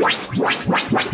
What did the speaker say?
ます。